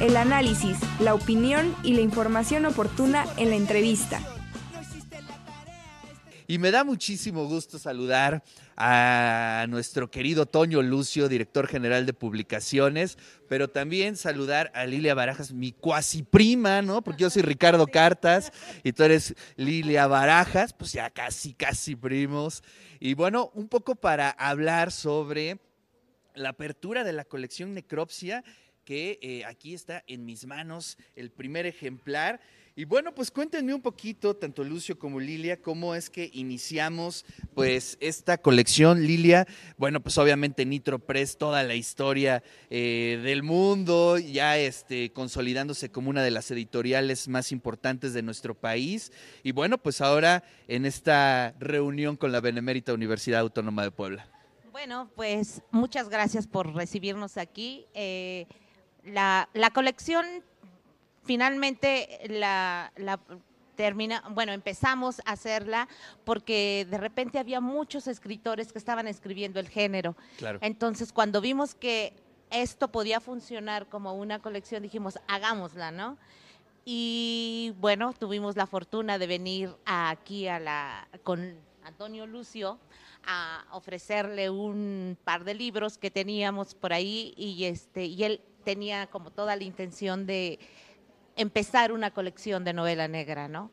El análisis, la opinión y la información oportuna en la entrevista. Y me da muchísimo gusto saludar a nuestro querido Toño Lucio, director general de publicaciones, pero también saludar a Lilia Barajas, mi cuasi prima, ¿no? Porque yo soy Ricardo Cartas y tú eres Lilia Barajas, pues ya casi, casi primos. Y bueno, un poco para hablar sobre la apertura de la colección Necropsia, que eh, aquí está en mis manos el primer ejemplar. Y bueno, pues cuéntenme un poquito, tanto Lucio como Lilia, cómo es que iniciamos pues esta colección. Lilia, bueno, pues obviamente Nitro Press, toda la historia eh, del mundo, ya este, consolidándose como una de las editoriales más importantes de nuestro país. Y bueno, pues ahora en esta reunión con la Benemérita Universidad Autónoma de Puebla. Bueno, pues muchas gracias por recibirnos aquí. Eh, la, la colección finalmente la, termina, bueno, empezamos a hacerla porque de repente había muchos escritores que estaban escribiendo el género. Entonces, cuando vimos que esto podía funcionar como una colección, dijimos, hagámosla, ¿no? Y bueno, tuvimos la fortuna de venir aquí a la, con Antonio Lucio a ofrecerle un par de libros que teníamos por ahí y, este, y él tenía como toda la intención de empezar una colección de novela negra, ¿no?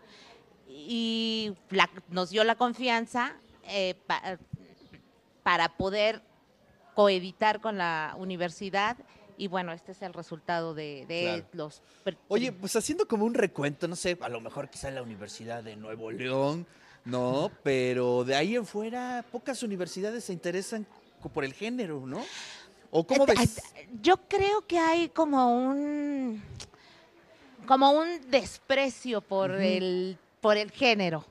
Y nos dio la confianza eh, para poder coeditar con la universidad y bueno, este es el resultado de, los... Oye, pues haciendo como un recuento, no sé, a lo mejor quizá en la Universidad de Nuevo León, ¿no? Pero de ahí en fuera, pocas universidades se interesan por el género, ¿no? ¿O cómo ves? Yo creo que hay como un como un desprecio por, el, por el género,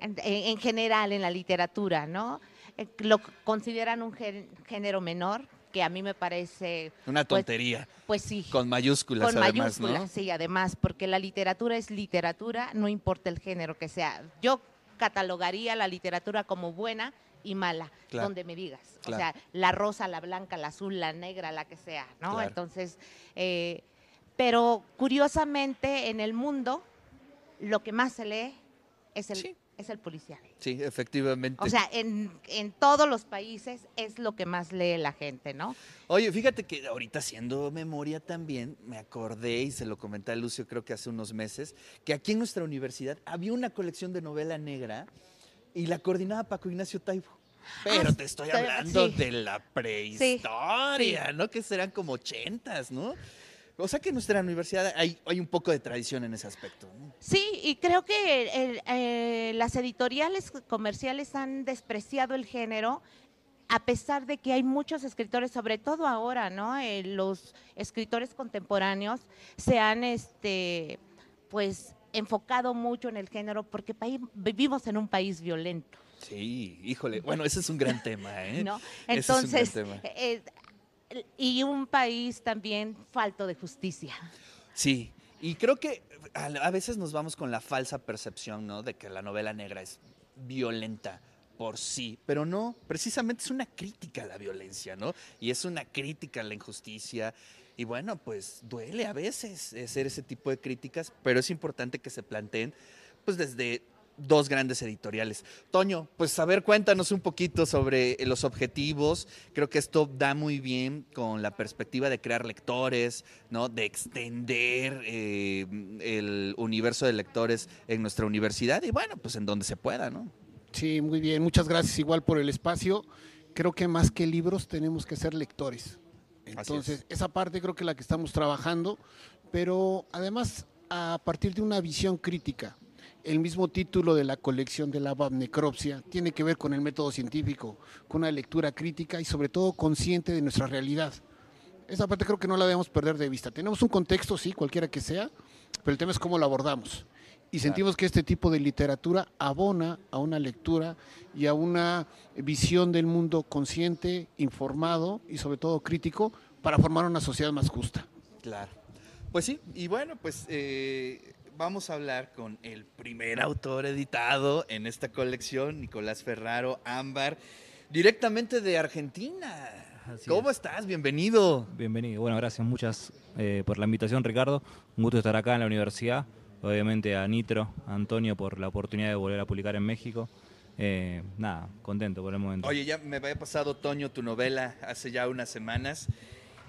en, general en la literatura, ¿no? Eh, lo consideran un género menor, que a mí me parece... Una pues, tontería. Pues, sí. Con mayúsculas, con mayúsculas, sí, además, porque la literatura es literatura, no importa el género que sea. Yo catalogaría la literatura como buena y mala, donde me digas. O sea, la rosa, la blanca, la azul, la negra, la que sea, ¿no? Entonces, eh, pero curiosamente en el mundo lo que más se lee es el, es el policial. Sí, efectivamente. O sea, en, todos los países es lo que más lee la gente, ¿no? Oye, fíjate que ahorita haciendo memoria también, me acordé y se lo comenté a Lucio creo que hace unos meses, que aquí en nuestra universidad había una colección de novela negra y la coordinaba Paco Ignacio Taibo. Pero ah, te estoy hablando de la prehistoria, ¿no? Que serán como ochentas, ¿no? O sea que en nuestra universidad hay, un poco de tradición en ese aspecto. Sí, y creo que eh, las editoriales comerciales han despreciado el género a pesar de que hay muchos escritores, sobre todo ahora, ¿no? Eh, los escritores contemporáneos se han, este, pues, enfocado mucho en el género porque vivimos en un país violento. Sí, híjole, bueno, ese es un gran tema, ¿eh? ¿No? Entonces, eh, y un país también falto de justicia. Sí, y creo que a veces nos vamos con la falsa percepción, ¿no? De que la novela negra es violenta por sí, pero no, precisamente es una crítica a la violencia, ¿no? Y es una crítica a la injusticia. Y bueno, pues duele a veces hacer ese tipo de críticas, pero es importante que se planteen pues desde dos grandes editoriales. Toño, pues a ver, cuéntanos un poquito sobre los objetivos. Creo que esto da muy bien con la perspectiva de crear lectores, ¿no? De extender eh, el universo de lectores en nuestra universidad y bueno, pues en donde se pueda, ¿no? Sí, muy bien. Muchas gracias igual por el espacio. Creo que más que libros tenemos que ser lectores. Entonces, esa parte creo que es la que estamos trabajando, pero además a partir de una visión crítica el mismo título de la colección de la necropsia tiene que ver con el método científico, con una lectura crítica y sobre todo consciente de nuestra realidad. Esa parte creo que no la debemos perder de vista. Tenemos un contexto, sí, cualquiera que sea, pero el tema es cómo lo abordamos. Y sentimos que este tipo de literatura abona a una lectura y a una visión del mundo consciente, informado y sobre todo crítico para formar una sociedad más justa. Claro. Pues sí, y bueno, pues eh, vamos a hablar con el primer autor editado en esta colección, Nicolás Ferraro Ámbar, directamente de Argentina. ¿Cómo estás? Bienvenido. Bienvenido. Bueno, gracias muchas eh, por la invitación, Ricardo. Un gusto estar acá en la universidad. Obviamente a Nitro, a Antonio por la oportunidad de volver a publicar en México. Eh, nada, contento por el momento. Oye, ya me había pasado, Toño, tu novela hace ya unas semanas.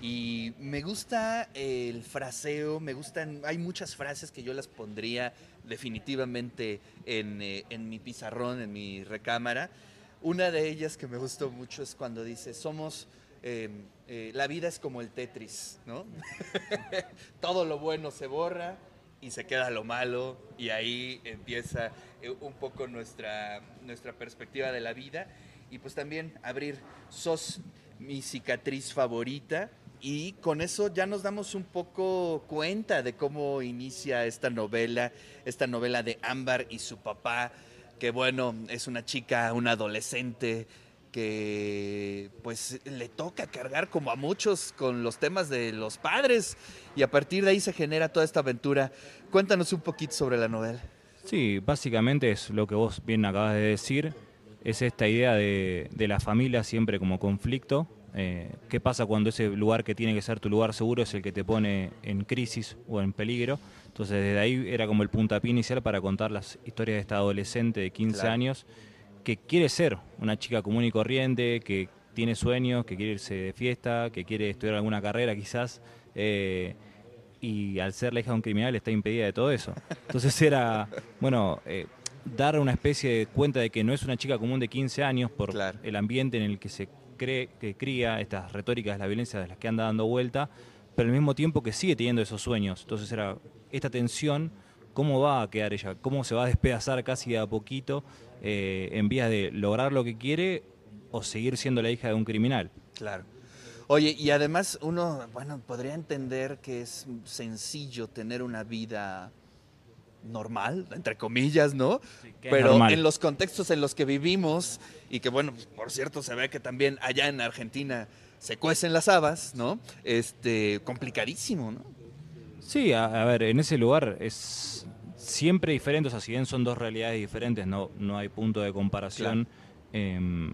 Y me gusta el fraseo, me gustan, hay muchas frases que yo las pondría definitivamente en, eh, en mi pizarrón, en mi recámara. Una de ellas que me gustó mucho es cuando dice, somos, eh, eh, la vida es como el Tetris, ¿no? Todo lo bueno se borra y se queda lo malo y ahí empieza eh, un poco nuestra, nuestra perspectiva de la vida. Y pues también abrir, sos mi cicatriz favorita y con eso ya nos damos un poco cuenta de cómo inicia esta novela, esta novela de Ámbar y su papá, que bueno, es una chica, una adolescente que pues le toca cargar como a muchos con los temas de los padres y a partir de ahí se genera toda esta aventura. Cuéntanos un poquito sobre la novela. Sí, básicamente es lo que vos bien acabas de decir, es esta idea de, de la familia siempre como conflicto. Eh, ¿Qué pasa cuando ese lugar que tiene que ser tu lugar seguro es el que te pone en crisis o en peligro? Entonces desde ahí era como el puntapié inicial para contar las historias de esta adolescente de 15 Claro. años que quiere ser una chica común y corriente, que tiene sueños, que quiere irse de fiesta, que quiere estudiar alguna carrera quizás, eh, y al ser la hija de un criminal está impedida de todo eso. Entonces era, bueno, eh, dar una especie de cuenta de que no es una chica común de 15 años por Claro. el ambiente en el que se cree, que cría estas retóricas de la violencia de las que anda dando vuelta, pero al mismo tiempo que sigue teniendo esos sueños. Entonces era esta tensión, ¿cómo va a quedar ella? ¿Cómo se va a despedazar casi de a poquito eh, en vías de lograr lo que quiere o seguir siendo la hija de un criminal? Claro. Oye, y además uno, bueno, podría entender que es sencillo tener una vida normal, entre comillas, ¿no? Pero normal. en los contextos en los que vivimos, y que bueno, por cierto, se ve que también allá en Argentina se cuecen las habas, ¿no? Este, complicadísimo, ¿no? Sí, a, a ver, en ese lugar es siempre diferente, o sea, si bien son dos realidades diferentes, no, no hay punto de comparación. Em,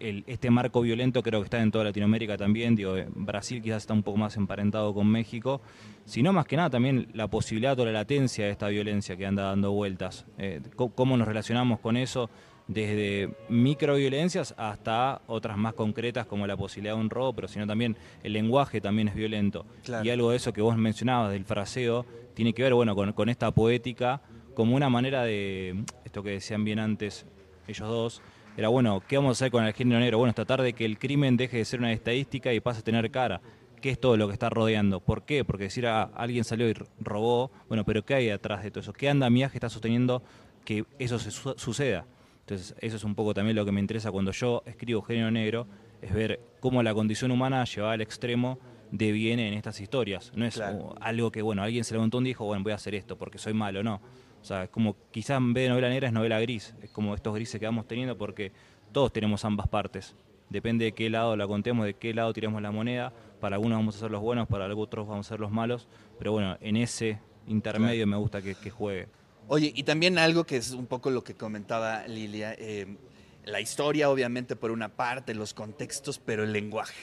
el- este marco violento creo que está en toda Latinoamérica también, digo, eh, Brasil quizás está un poco más emparentado con México, sino más que nada también la posibilidad o la latencia de esta violencia que anda dando vueltas. Eh, ¿Cómo nos relacionamos con eso? Desde microviolencias hasta otras más concretas como la posibilidad de un robo, pero sino también el lenguaje también es violento. Claro. Y algo de eso que vos mencionabas del fraseo tiene que ver bueno con, con esta poética como una manera de esto que decían bien antes ellos dos era bueno qué vamos a hacer con el género negro bueno tratar de que el crimen deje de ser una estadística y pase a tener cara qué es todo lo que está rodeando. Por qué porque decir ah, alguien salió y robó bueno pero qué hay detrás de todo eso qué andamiaje está sosteniendo que eso se su- suceda entonces eso es un poco también lo que me interesa cuando yo escribo género negro es ver cómo la condición humana llevada al extremo deviene en estas historias. No es Claro. algo que, bueno, alguien se levantó un día y dijo, bueno, voy a hacer esto porque soy malo, no. O sea, es como quizás en vez de novela negra es novela gris. Es como estos grises que vamos teniendo porque todos tenemos ambas partes. Depende de qué lado la contemos, de qué lado tiremos la moneda. Para algunos vamos a ser los buenos, para otros vamos a ser los malos. Pero bueno, en ese intermedio me gusta que, que juegue. Oye, y también algo que es un poco lo que comentaba Lilia, eh, la historia obviamente por una parte, los contextos, pero el lenguaje,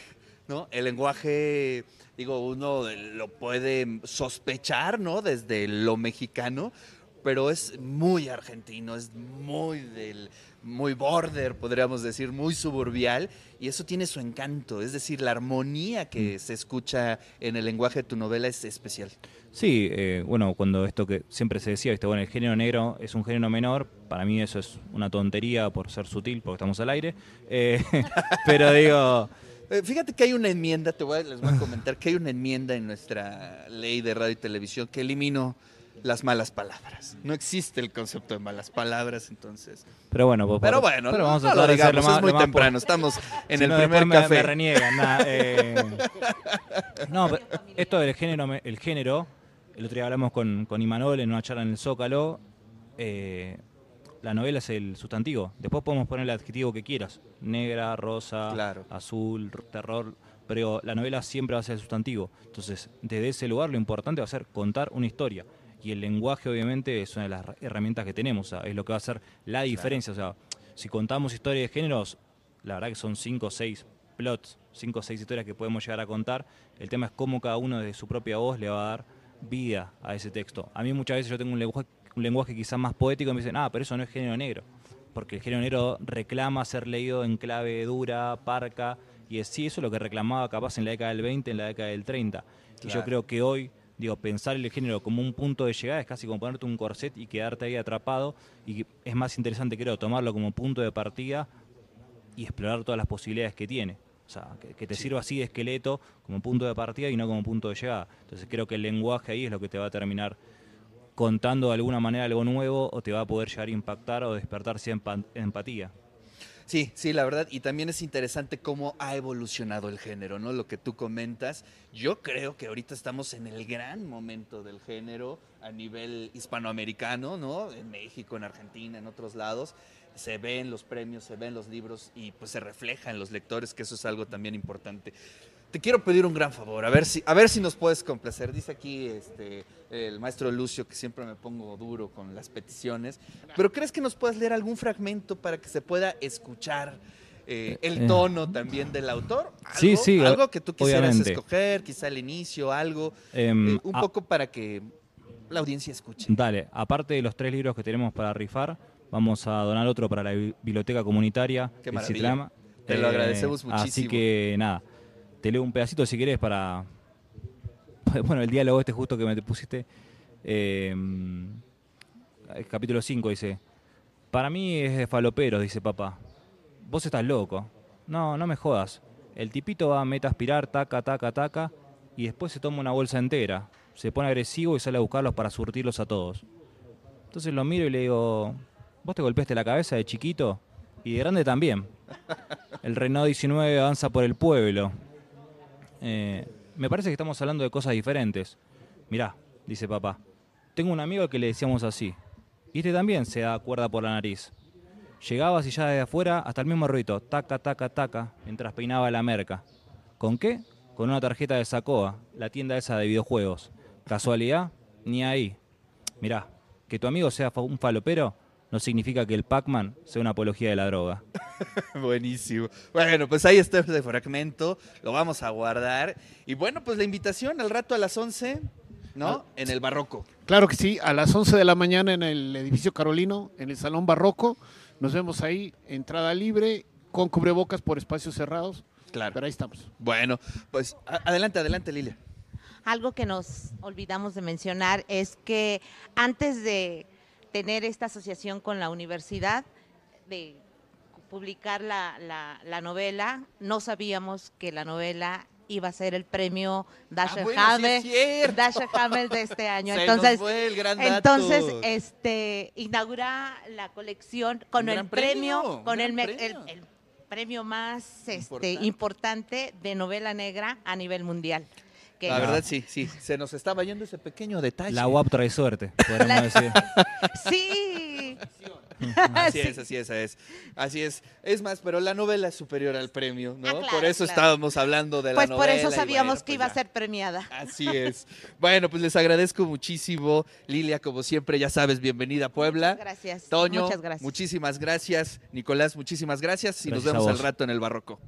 ¿no? El lenguaje, digo, uno lo puede sospechar, ¿no? Desde lo mexicano, pero es muy argentino, es muy del muy border, podríamos decir, muy suburbial, y eso tiene su encanto, es decir, la armonía que se escucha en el lenguaje de tu novela es especial. Sí, eh, bueno, cuando esto que siempre se decía, ¿viste? bueno, el género negro es un género menor, para mí eso es una tontería por ser sutil, porque estamos al aire, eh, pero digo, Eh, Fíjate que hay una enmienda, te voy a, les voy a comentar que hay una enmienda en nuestra ley de radio y televisión que eliminó las malas palabras. No existe el concepto de malas palabras, entonces. pero bueno, pues, Pero bueno, pero vamos a no lo digamos, lo más- es muy temprano, estamos en Si el no, primer me- café. Me, reniegan. nah, eh, no, pero esto del género, el género, el otro día hablamos con, con Imanol en una charla en el Zócalo. eh, la novela es el sustantivo. Después podemos poner el adjetivo que quieras: negra, rosa, Claro. azul, terror. Pero la novela siempre va a ser el sustantivo. Entonces, desde ese lugar, lo importante va a ser contar una historia. Y el lenguaje, obviamente, es una de las herramientas que tenemos. o sea, es lo que va a hacer la diferencia. O sea, si contamos historias de géneros, la verdad que son cinco o seis plots, cinco o seis historias que podemos llegar a contar. El tema es cómo cada uno de su propia voz le va a dar vida a ese texto. A mí muchas veces yo tengo un lenguaje, un lenguaje quizás más poético y me dicen, ah, pero eso no es género negro. Porque el género negro reclama ser leído en clave dura, parca, y es sí, eso es lo que reclamaba capaz en la década del 20, en la década del 30. Y yo creo que hoy digo, pensar el género como un punto de llegada es casi como ponerte un corset y quedarte ahí atrapado y es más interesante creo tomarlo como punto de partida y explorar todas las posibilidades que tiene. O sea, que, te sirva así de esqueleto como punto de partida y no como punto de llegada. Entonces creo que el lenguaje ahí es lo que te va a terminar contando de alguna manera algo nuevo o te va a poder llegar a impactar o despertar cierta empatía. Sí, sí, la verdad. Y también es interesante cómo ha evolucionado el género, ¿no? Lo que tú comentas. Yo creo que ahorita estamos en el gran momento del género a nivel hispanoamericano, ¿no? En México, en Argentina, en otros lados. Se ven los premios, se ven los libros y pues se refleja en los lectores, que eso es algo también importante te quiero pedir un gran favor, a ver si, a ver si nos puedes complacer. Dice aquí este, el maestro Lucio que siempre me pongo duro con las peticiones, pero ¿crees que nos puedas leer algún fragmento para que se pueda escuchar eh, el eh. tono también del autor? ¿Algo, sí, sí. Algo que tú quisieras escoger, quizá al inicio, algo, em, eh, un poco para que la audiencia escuche. Dale, aparte de los tres libros que tenemos para rifar, vamos a donar otro para la biblioteca comunitaria. Qué maravilla. Te lo agradecemos muchísimo. Así que nada te leo un pedacito si querés para. Bueno, el diálogo este justo que me pusiste. Eh, capítulo 5 dice: Para mí es de falopero, dice papá. Vos estás loco. No, no me jodas. El tipito va a meta aspirar, taca, taca, taca, y después se toma una bolsa entera. Se pone agresivo y sale a buscarlos para surtirlos a todos. Entonces lo miro y le digo: ¿Vos te golpeaste la cabeza de chiquito? Y de grande también. El Renault 19 avanza por el pueblo. Eh, me parece que estamos hablando de cosas diferentes. Mirá, dice papá, tengo un amigo que le decíamos así. Y este también se da cuerda por la nariz. Llegaba así ya desde afuera hasta el mismo ruido, taca, taca, taca, mientras peinaba la merca. ¿Con qué? Con una tarjeta de Sacoa, la tienda esa de videojuegos. ¿Casualidad? Ni ahí. Mirá, que tu amigo sea un falopero no significa que el Pac-Man sea una apología de la droga. Buenísimo. Bueno, pues ahí está ese fragmento, lo vamos a guardar. Y bueno, pues la invitación al rato a las 11, ¿no? Ah, en el Barroco. Claro que sí, a las 11 de la mañana en el edificio Carolino, en el Salón Barroco. Nos vemos ahí, entrada libre, con cubrebocas por espacios cerrados. Claro. Pero ahí estamos. Bueno, pues adelante, adelante, Lilia. Algo que nos olvidamos de mencionar es que antes de tener esta asociación con la universidad, de publicar la, la, novela, no sabíamos que la novela iba a ser el premio Dasher ah, Hammer, de este año. entonces, entonces, este inaugura la colección con el premio, con el, el, premio. más este, importante de novela negra a nivel mundial. La verdad, sí, sí. Se nos estaba yendo ese pequeño detalle. La UAP trae suerte, decir. Sí. Así es, así es, es. Así es. Es más, pero la novela es superior al premio, ¿no? Ah, por eso estábamos hablando de la novela. Pues por eso sabíamos que pues iba a ser premiada. Así es. bueno, pues les agradezco muchísimo. Lilia, como siempre, ya sabes, bienvenida a Puebla. Gracias. Toño, muchas gracias. muchísimas gracias. Nicolás, muchísimas gracias. Y nos vemos al rato en el Barroco.